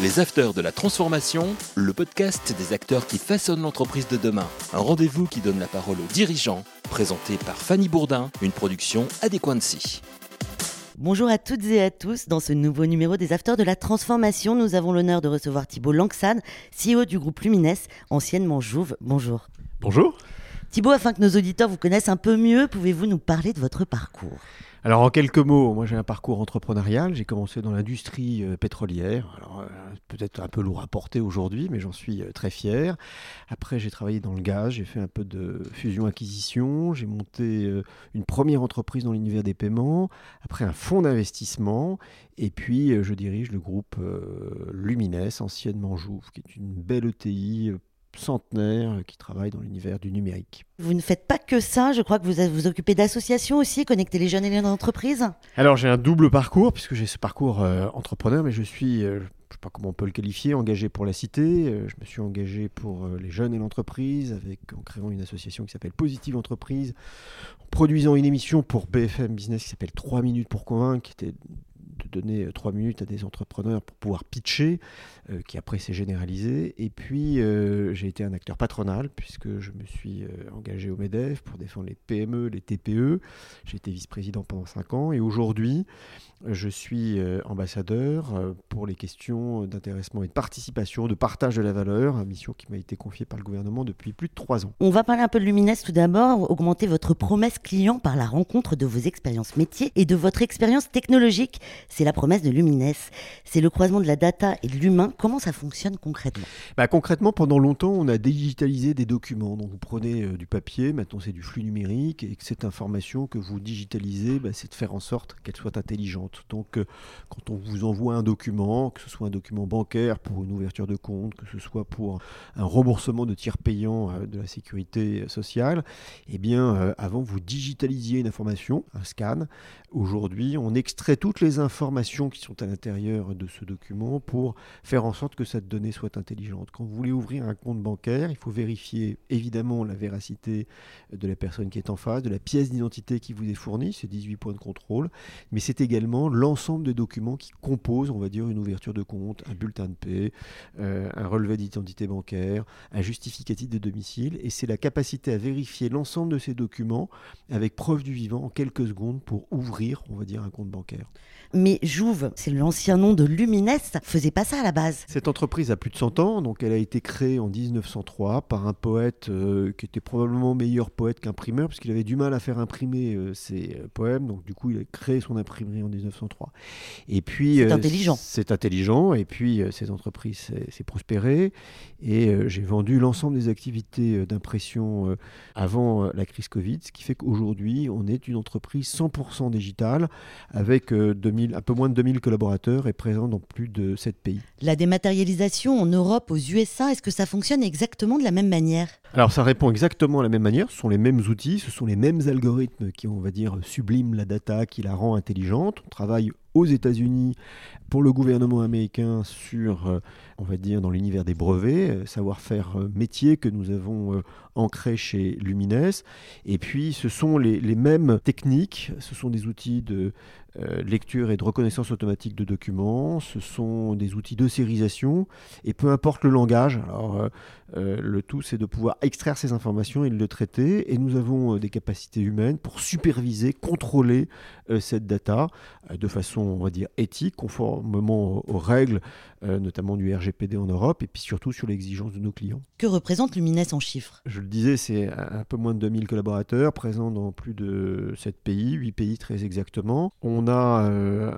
Les Afters de la Transformation, le podcast des acteurs qui façonnent l'entreprise de demain. Un rendez-vous qui donne la parole aux dirigeants, présenté par Fanny Bourdin, une production Adéquancy. Bonjour à toutes et à tous. Dans ce nouveau numéro des Afters de la Transformation, nous avons l'honneur de recevoir Thibault Langsad, CEO du groupe Lumines, anciennement Jouve. Bonjour. Bonjour. Thibault, afin que nos auditeurs vous connaissent un peu mieux, pouvez-vous nous parler de votre parcours? Alors en quelques mots, moi j'ai un parcours entrepreneurial. J'ai commencé dans l'industrie euh, pétrolière. Alors euh, peut-être un peu lourd à porter aujourd'hui, mais j'en suis euh, très fier. Après j'ai travaillé dans le gaz, j'ai fait un peu de fusion-acquisition. J'ai monté une première entreprise dans l'univers des paiements. Après un fonds d'investissement. Et puis je dirige le groupe Lumines, anciennement Jouve, qui est une belle ETI centenaire qui travaille dans l'univers du numérique. Vous ne faites pas que ça, je crois que vous vous occupez d'associations aussi, connecter les jeunes et les entreprises. Alors j'ai un double parcours, puisque j'ai ce parcours euh, entrepreneur, mais je suis, euh, je ne sais pas comment on peut le qualifier, engagé pour la cité. Euh, je me suis engagé pour les jeunes et l'entreprise, avec, en créant une association qui s'appelle Positive Entreprise, en produisant une émission pour BFM Business qui s'appelle 3 minutes pour convaincre, qui était de donner euh, trois minutes à des entrepreneurs pour pouvoir pitcher, euh, qui après s'est généralisé. Et puis euh, j'ai été un acteur patronal puisque je me suis engagé au MEDEF pour défendre les PME, les TPE. J'ai été vice-président pendant cinq ans et aujourd'hui je suis ambassadeur pour les questions d'intéressement et de participation, de partage de la valeur, mission qui m'a été confiée par le gouvernement depuis plus de trois ans. On va parler un peu de Lumines tout d'abord, augmenter votre promesse client par la rencontre de vos expériences métiers et de votre expérience technologique c'est la promesse de Lumines. C'est le croisement de la data et de l'humain. Comment ça fonctionne concrètement? Bah, Concrètement, pendant longtemps, on a digitalisé des documents. Donc vous prenez euh, du papier, maintenant c'est du flux numérique, et cette information que vous digitalisez, bah, c'est de faire en sorte qu'elle soit intelligente. Donc euh, quand on vous envoie un document, que ce soit un document bancaire pour une ouverture de compte, que ce soit pour un remboursement de tiers payants euh, de la sécurité sociale, eh bien avant vous digitalisiez une information, un scan. Aujourd'hui, on extrait toutes les informations informations qui sont à l'intérieur de ce document pour faire en sorte que cette donnée soit intelligente. Quand vous voulez ouvrir un compte bancaire, il faut vérifier évidemment la véracité de la personne qui est en face, de la pièce d'identité qui vous est fournie, c'est 18 points de contrôle, mais c'est également l'ensemble des documents qui composent, on va dire, une ouverture de compte, un bulletin de paie, euh, un relevé d'identité bancaire, un justificatif de domicile, et c'est la capacité à vérifier l'ensemble de ces documents avec preuve du vivant en quelques secondes pour ouvrir, on va dire, un compte bancaire. Mais Jouve, c'est l'ancien nom de Lumines, faisait pas ça à la base. Cette entreprise a plus de 100 ans, donc elle a été créée en 1903 par un poète euh, qui était probablement meilleur poète qu'imprimeur, puisqu'il avait du mal à faire imprimer euh, ses euh, poèmes, donc du coup il a créé son imprimerie en 1903. Et puis c'est intelligent. C'est intelligent, et puis cette entreprise s'est prospérée, et j'ai vendu l'ensemble des activités d'impression avant la crise Covid, ce qui fait qu'aujourd'hui on est une entreprise 100% digitale avec 2000, un peu moins de 2000 collaborateurs et présent dans plus de 7 pays. La dématérialisation en Europe, aux USA, est-ce que ça fonctionne exactement de la même manière? Alors ça répond exactement de la même manière, ce sont les mêmes outils, ce sont les mêmes algorithmes qui, on va dire, subliment la data, qui la rend intelligente. On travaille aux États-Unis pour le gouvernement américain sur, euh, on va dire, dans l'univers des brevets, euh, savoir-faire euh, métier que nous avons ancré chez Lumines. Et puis, ce sont les, mêmes techniques, ce sont des outils de lecture et de reconnaissance automatique de documents, ce sont des outils de sérisation, et peu importe le langage, le tout c'est de pouvoir extraire ces informations et de le traiter, et nous avons des capacités humaines pour superviser, contrôler cette data de façon, on va dire, éthique, conforme moment aux règles, euh, notamment du RGPD en Europe, et puis surtout sur l'exigence de nos clients. Que représente Lumines en chiffres? Je le disais, c'est un peu moins de 2000 collaborateurs, présents dans plus de 7 pays, 8 pays très exactement. On a euh,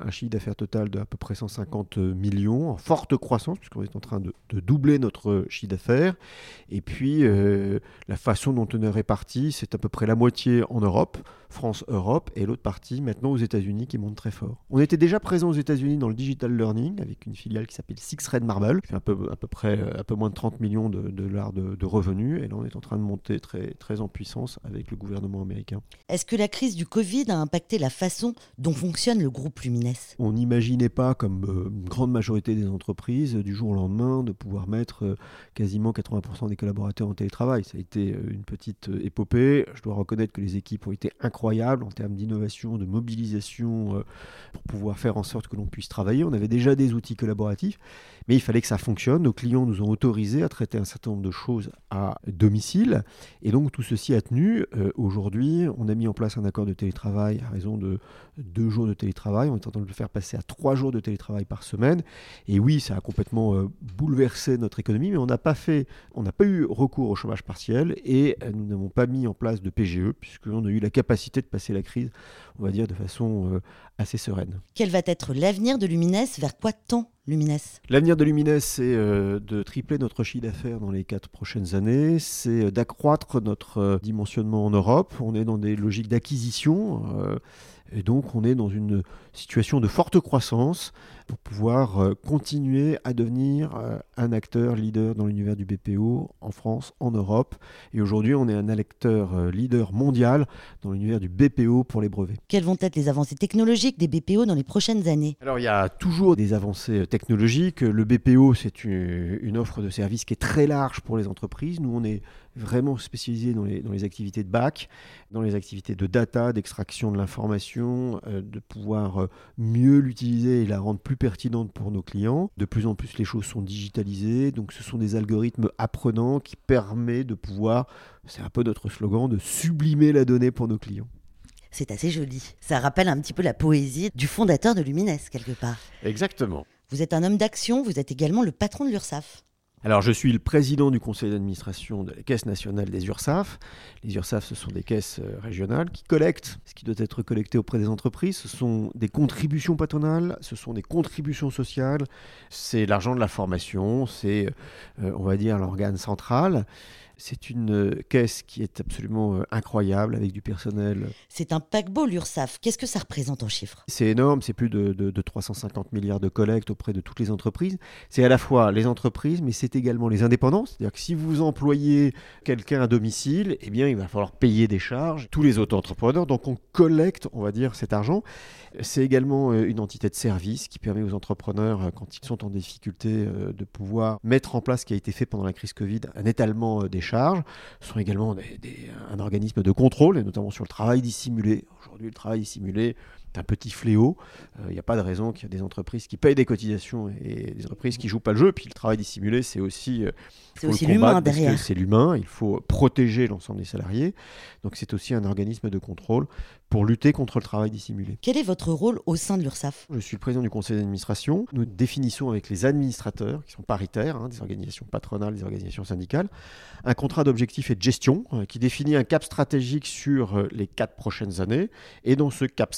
un, chiffre d'affaires total de à peu près 150 millions, en forte croissance, puisqu'on est en train de, doubler notre chiffre d'affaires. Et puis, euh, la façon dont on est réparti, c'est à peu près la moitié en Europe, France-Europe, et l'autre partie maintenant aux États-Unis qui monte très fort. On était déjà présent aux États-Unis dans le digital learning avec une filiale qui s'appelle Six Red Marble, qui fait un peu, à peu près un peu moins de 30 millions de, dollars de, revenus. Et là, on est en train de monter très, très en puissance avec le gouvernement américain. Est-ce que la crise du Covid a impacté la façon dont fonctionne le groupe Lumines? On n'imaginait pas, comme euh, une grande majorité des entreprises, du jour au lendemain, de pouvoir mettre euh, quasiment 80% des collaborateurs en télétravail. Ça a été euh, une petite épopée. Je dois reconnaître que les équipes ont été incroyables en termes d'innovation, de mobilisation, pour pouvoir faire en sorte que l'on puisse travailler. On avait déjà des outils collaboratifs, mais il fallait que ça fonctionne. Nos clients nous ont autorisés à traiter un certain nombre de choses à domicile. Et donc tout ceci a tenu. Aujourd'hui, on a mis en place un accord de télétravail à raison de deux jours de télétravail. On est en train de le faire passer à trois jours de télétravail par semaine. Et oui, ça a complètement euh, bouleversé notre économie, mais on pas fait, on n'a pas eu recours au chômage partiel et euh, nous n'avons pas mis en place de PGE puisqu'on a eu la capacité de passer la crise, on va dire, de façon euh, assez sereine. Quel va être l'avenir de Lumines? Vers quoi tend Lumines? L'avenir de Lumines, c'est de tripler notre chiffre d'affaires dans les quatre prochaines années, c'est d'accroître notre dimensionnement en Europe. On est dans des logiques d'acquisition. Et donc on est dans une situation de forte croissance pour pouvoir euh, continuer à devenir euh, un acteur leader dans l'univers du BPO en France, en Europe. Et aujourd'hui on est un acteur euh, leader mondial dans l'univers du BPO pour les brevets. Quelles vont être les avancées technologiques des BPO dans les prochaines années? Alors il y a toujours des avancées technologiques. Le BPO c'est une offre de service qui est très large pour les entreprises. Nous on est vraiment spécialisé dans les, dans les activités de bac, dans les activités de data, d'extraction de l'information, euh, de pouvoir euh, mieux l'utiliser et la rendre plus pertinente pour nos clients. De plus en plus, les choses sont digitalisées, donc ce sont des algorithmes apprenants qui permettent de pouvoir, c'est un peu notre slogan, de sublimer la donnée pour nos clients. C'est assez joli. Ça rappelle un petit peu la poésie du fondateur de Lumines, quelque part. Exactement. Vous êtes un homme d'action, vous êtes également le patron de l'URSSAF. Alors, je suis le président du conseil d'administration de la Caisse nationale des URSAF. Les URSAF, ce sont des caisses euh, régionales qui collectent ce qui doit être collecté auprès des entreprises. Ce sont des contributions patronales, ce sont des contributions sociales, c'est l'argent de la formation, c'est, euh, on va dire, l'organe central. C'est une euh, caisse qui est absolument euh, incroyable avec du personnel. C'est un paquebot, l'URSAF. Qu'est-ce que ça représente en chiffres? C'est énorme, c'est plus de, 350 milliards de collectes auprès de toutes les entreprises. C'est à la fois les entreprises, mais c'est également les indépendants. C'est-à-dire que si vous employez quelqu'un à domicile, eh bien, il va falloir payer des charges. Tous les auto-entrepreneurs, donc on collecte, on va dire, cet argent. C'est également euh, une entité de service qui permet aux entrepreneurs, quand ils sont en difficulté, de pouvoir mettre en place ce qui a été fait pendant la crise Covid, un étalement des charges. Ce sont également un organisme de contrôle, et notamment sur le travail dissimulé. Aujourd'hui, le travail dissimulé un petit fléau. Il euh, n'y a pas de raison qu'il y ait des entreprises qui payent des cotisations et des entreprises qui jouent pas le jeu. Puis le travail dissimulé, c'est aussi, euh, c'est aussi l'humain derrière. C'est l'humain. Il faut protéger l'ensemble des salariés. Donc c'est aussi un organisme de contrôle pour lutter contre le travail dissimulé. Quel est votre rôle au sein de l'URSSAF? Je suis le président du conseil d'administration. Nous définissons avec les administrateurs, qui sont paritaires, hein, des organisations patronales, des organisations syndicales, un contrat d'objectifs et de gestion euh, qui définit un cap stratégique sur les quatre prochaines années. Et dans ce cap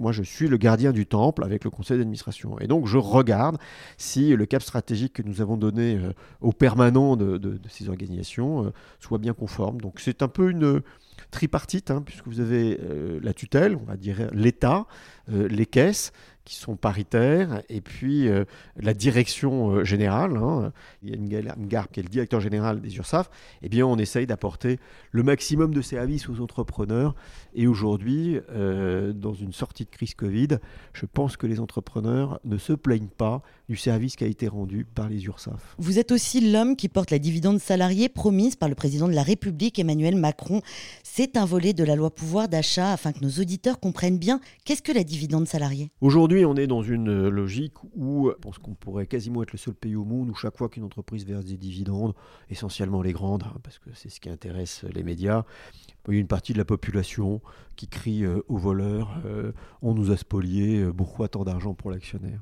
moi, je suis le gardien du temple avec le conseil d'administration. Et donc, je regarde si le cap stratégique que nous avons donné euh, aux permanents de, ces organisations soit bien conforme. Donc, c'est un peu une tripartite, hein, puisque vous avez euh, la tutelle, on va dire l'État, euh, les caisses qui sont paritaires, et puis euh, la direction générale, hein, Yann Garb qui est le directeur général des URSAF, eh bien on essaye d'apporter le maximum de services aux entrepreneurs. Et aujourd'hui, dans une sortie de crise Covid, je pense que les entrepreneurs ne se plaignent pas du service qui a été rendu par les URSAF. Vous êtes aussi l'homme qui porte la dividende salariée promise par le président de la République, Emmanuel Macron. C'est un volet de la loi pouvoir d'achat afin que nos auditeurs comprennent bien qu'est-ce que la dividende salariée? Aujourd'hui, on est dans une logique où je pense qu'on pourrait quasiment être le seul pays au monde où chaque fois qu'une entreprise verse des dividendes, essentiellement les grandes, hein, parce que c'est ce qui intéresse les médias, il y a une partie de la population qui crie euh, aux voleurs euh, on nous a spolié, euh, pourquoi tant d'argent pour l'actionnaire?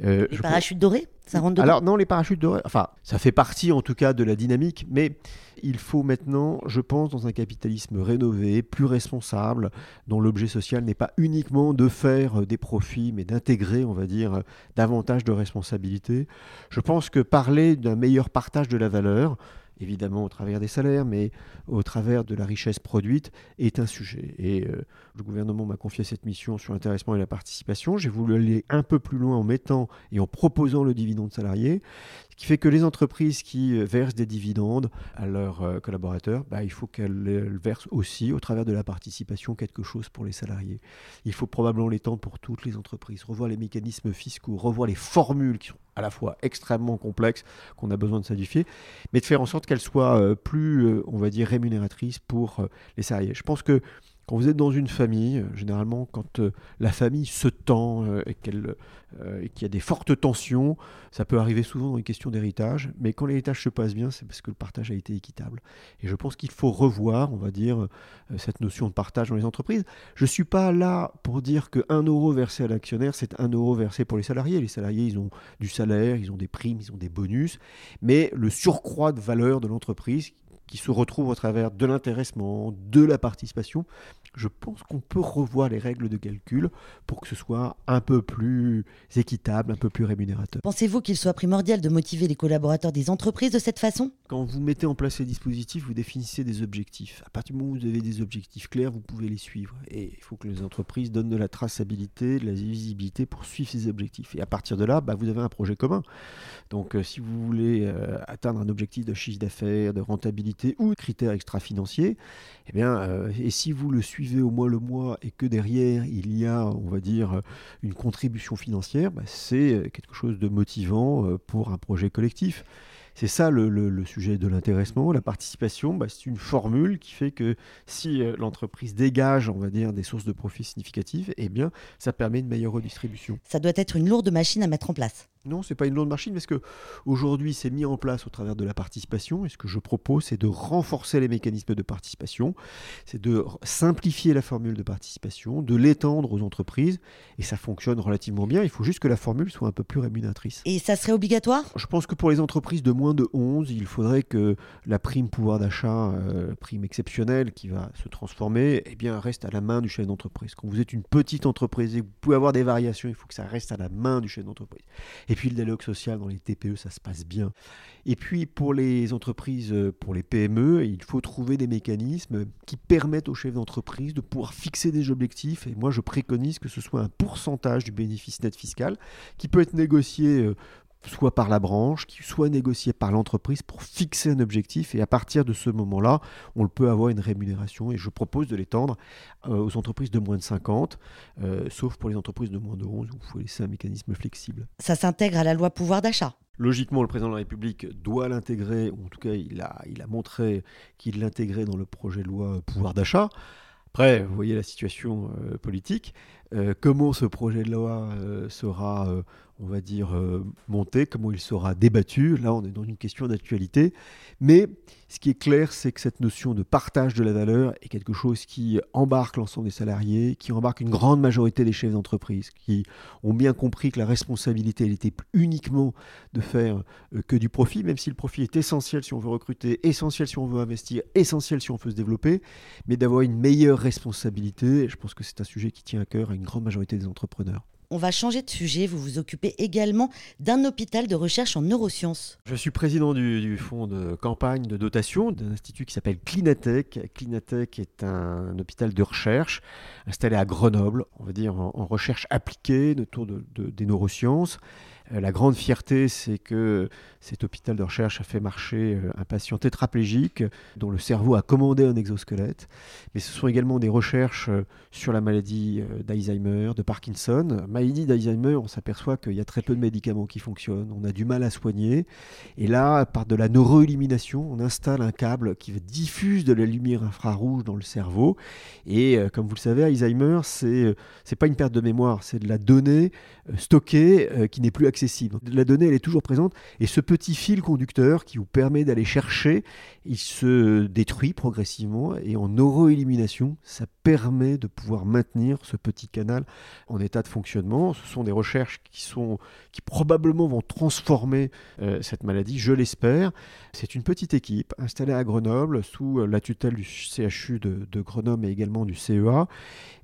Les parachutes dorés ça rentre dedans? Alors non, les parachutes dorés, enfin, ça fait partie en tout cas de la dynamique, mais il faut maintenant, je pense, dans un capitalisme rénové, plus responsable, dont l'objet social n'est pas uniquement de faire des profits, mais d'intégrer, on va dire, davantage de responsabilités. Je pense que parler d'un meilleur partage de la valeur, évidemment au travers des salaires, mais au travers de la richesse produite, est un sujet. Et euh, le gouvernement m'a confié cette mission sur l'intéressement et la participation. J'ai voulu aller un peu plus loin en mettant et en proposant le dividende salarié, ce qui fait que les entreprises qui euh, versent des dividendes à leurs euh, collaborateurs, bah, il faut qu'elles versent aussi au travers de la participation quelque chose pour les salariés. Il faut probablement l'étendre pour toutes les entreprises, revoir les mécanismes fiscaux, revoir les formules qui sont à la fois extrêmement complexes qu'on a besoin de simplifier, mais de faire en sorte qu'elles soient euh, plus, on va dire, rémunératrices pour les salariés. Je pense que quand vous êtes dans une famille, euh, généralement, quand euh, la famille se tend euh, et qu'il y a des fortes tensions, ça peut arriver souvent dans une question d'héritage. Mais quand l'héritage se passe bien, c'est parce que le partage a été équitable. Et je pense qu'il faut revoir, on va dire, cette notion de partage dans les entreprises. Je ne suis pas là pour dire que 1 euro versé à l'actionnaire, c'est 1 euro versé pour les salariés. Les salariés, ils ont du salaire, ils ont des primes, ils ont des bonus. Mais le surcroît de valeur de l'entreprise qui se retrouve au travers de l'intéressement, de la participation, je pense qu'on peut revoir les règles de calcul pour que ce soit un peu plus équitable, un peu plus rémunérateur. Pensez-vous qu'il soit primordial de motiver les collaborateurs des entreprises de cette façon? Quand vous mettez en place ces dispositifs, vous définissez des objectifs. À partir du moment où vous avez des objectifs clairs, vous pouvez les suivre. Et il faut que les entreprises donnent de la traçabilité, de la visibilité pour suivre ces objectifs. Et à partir de là, bah, vous avez un projet commun. Donc euh, si vous voulez euh, atteindre un objectif de chiffre d'affaires, de rentabilité ou critères extra-financiers, eh bien, euh, et si vous le suivez au mois le mois et que derrière il y a, on va dire, une contribution financière, bah, c'est quelque chose de motivant euh, pour un projet collectif. C'est ça le, sujet de l'intéressement. La participation, bah, c'est une formule qui fait que si euh, l'entreprise dégage, on va dire, des sources de profit significatives, eh bien, ça permet une meilleure redistribution. Ça doit être une lourde machine à mettre en place. Non, c'est pas une lourde machine parce que aujourd'hui, c'est mis en place au travers de la participation. Et ce que je propose, c'est de renforcer les mécanismes de participation, c'est de simplifier la formule de participation, de l'étendre aux entreprises. Et ça fonctionne relativement bien. Il faut juste que la formule soit un peu plus rémunératrice. Et ça serait obligatoire? Je pense que pour les entreprises de moins de 11, il faudrait que la prime pouvoir d'achat, euh, prime exceptionnelle qui va se transformer, eh bien, reste à la main du chef d'entreprise. Quand vous êtes une petite entreprise et que vous pouvez avoir des variations, il faut que ça reste à la main du chef d'entreprise. Et puis le dialogue social dans les TPE, ça se passe bien. Et puis pour les entreprises, euh, pour les PME, il faut trouver des mécanismes qui permettent aux chefs d'entreprise de pouvoir fixer des objectifs. Et moi, je préconise que ce soit un pourcentage du bénéfice net fiscal qui peut être négocié euh, soit par la branche, qui soit négocié par l'entreprise pour fixer un objectif. Et à partir de ce moment-là, on peut avoir une rémunération. Et je propose de l'étendre euh, aux entreprises de moins de 50, euh, sauf pour les entreprises de moins de 11, où il faut laisser un mécanisme flexible. Ça s'intègre à la loi pouvoir d'achat. Logiquement, le président de la République doit l'intégrer, ou en tout cas, il a, il a montré qu'il l'intégrait dans le projet de loi pouvoir d'achat. Après, vous voyez la situation euh, politique. Euh, comment ce projet de loi euh, sera, on va dire, euh, monté, comment il sera débattu Là, on est dans une question d'actualité. Mais ce qui est clair, c'est que cette notion de partage de la valeur est quelque chose qui embarque l'ensemble des salariés, qui embarque une grande majorité des chefs d'entreprise, qui ont bien compris que la responsabilité, elle était uniquement de faire euh, que du profit, même si le profit est essentiel si on veut recruter, essentiel si on veut investir, essentiel si on veut se développer, mais d'avoir une meilleure responsabilité. Je pense que c'est un sujet qui tient à cœur à une grande majorité des entrepreneurs. On va changer de sujet. Vous vous occupez également d'un hôpital de recherche en neurosciences. Je suis président du, fonds de campagne de dotation d'un institut qui s'appelle Clinatech. Clinatech est un, hôpital de recherche installé à Grenoble, on va dire en, recherche appliquée autour de, de- des neurosciences. Euh, La grande fierté, c'est que cet hôpital de recherche a fait marcher euh, un patient tétraplégique dont le cerveau a commandé un exosquelette. Mais ce sont également des recherches euh, sur la maladie d'Alzheimer, de Parkinson. Maladie d'Alzheimer, on s'aperçoit qu'il y a très peu de médicaments qui fonctionnent. On a du mal à soigner. Et là, par de la neuroillumination, on installe un câble qui diffuse de la lumière infrarouge dans le cerveau. Et comme vous le savez, Alzheimer, c'est c'est pas une perte de mémoire, c'est de la donnée stockée qui n'est plus accessible. La donnée, elle est toujours présente. Et ce petit fil conducteur qui vous permet d'aller chercher, il se détruit progressivement. Et en neuroillumination, ça permet de pouvoir maintenir ce petit canal en état de fonctionnement. Ce sont des recherches qui, sont, qui probablement vont transformer euh, cette maladie, je l'espère. C'est une petite équipe installée à Grenoble sous la tutelle du CHU de, de Grenoble et également du CEA.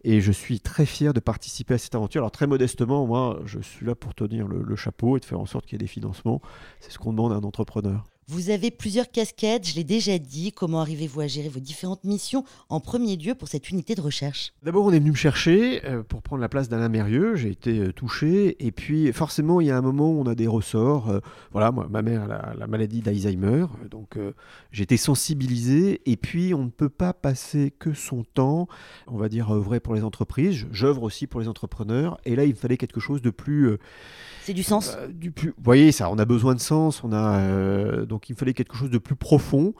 Et je suis très fier de participer à cette aventure. Alors très modestement, moi, je suis là pour tenir le, le et de faire en sorte qu'il y ait des financements. C'est ce qu'on demande à un entrepreneur. Vous avez plusieurs casquettes, je l'ai déjà dit. Comment arrivez-vous à gérer vos différentes missions en premier lieu pour cette unité de recherche? D'abord, on est venu me chercher euh, pour prendre la place d'Alain Mérieux. J'ai été euh, touché. Et puis, forcément, il y a un moment où on a des ressorts. Euh, voilà, moi, ma mère a la, maladie d'Alzheimer. Donc, j'ai été sensibilisé. Et puis, on ne peut pas passer que son temps, on va dire, œuvrer pour les entreprises. J'œuvre aussi pour les entrepreneurs. Et là, il me fallait quelque chose de plus c'est du sens? du plus... Vous voyez, ça, on a besoin de sens, on a, euh, donc il fallait quelque chose de plus profond,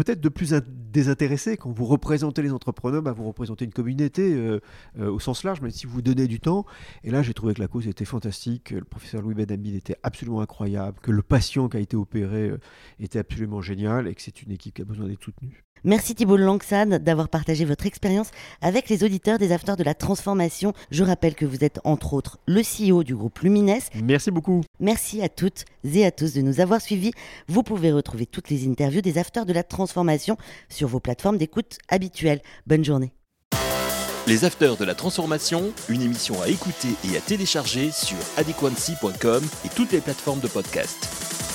peut-être de plus désintéressé. Quand vous représentez les entrepreneurs, bah, vous représentez une communauté euh, au sens large, même si vous donnez du temps. Et là, j'ai trouvé que la cause était fantastique, que le professeur Louis Benhamid était absolument incroyable, que le patient qui a été opéré était absolument génial et que c'est une équipe qui a besoin d'être soutenue. Merci Thibault Langsad d'avoir partagé votre expérience avec les auditeurs des Afters de la Transformation. Je rappelle que vous êtes entre autres le CEO du groupe Lumines. Merci beaucoup. Merci à toutes et à tous de nous avoir suivis. Vous pouvez retrouver toutes les interviews des Afters de la Sur vos plateformes d'écoute habituelles. Bonne journée. Les Afters de la Transformation, une émission à écouter et à télécharger sur adequancy.com et toutes les plateformes de podcast.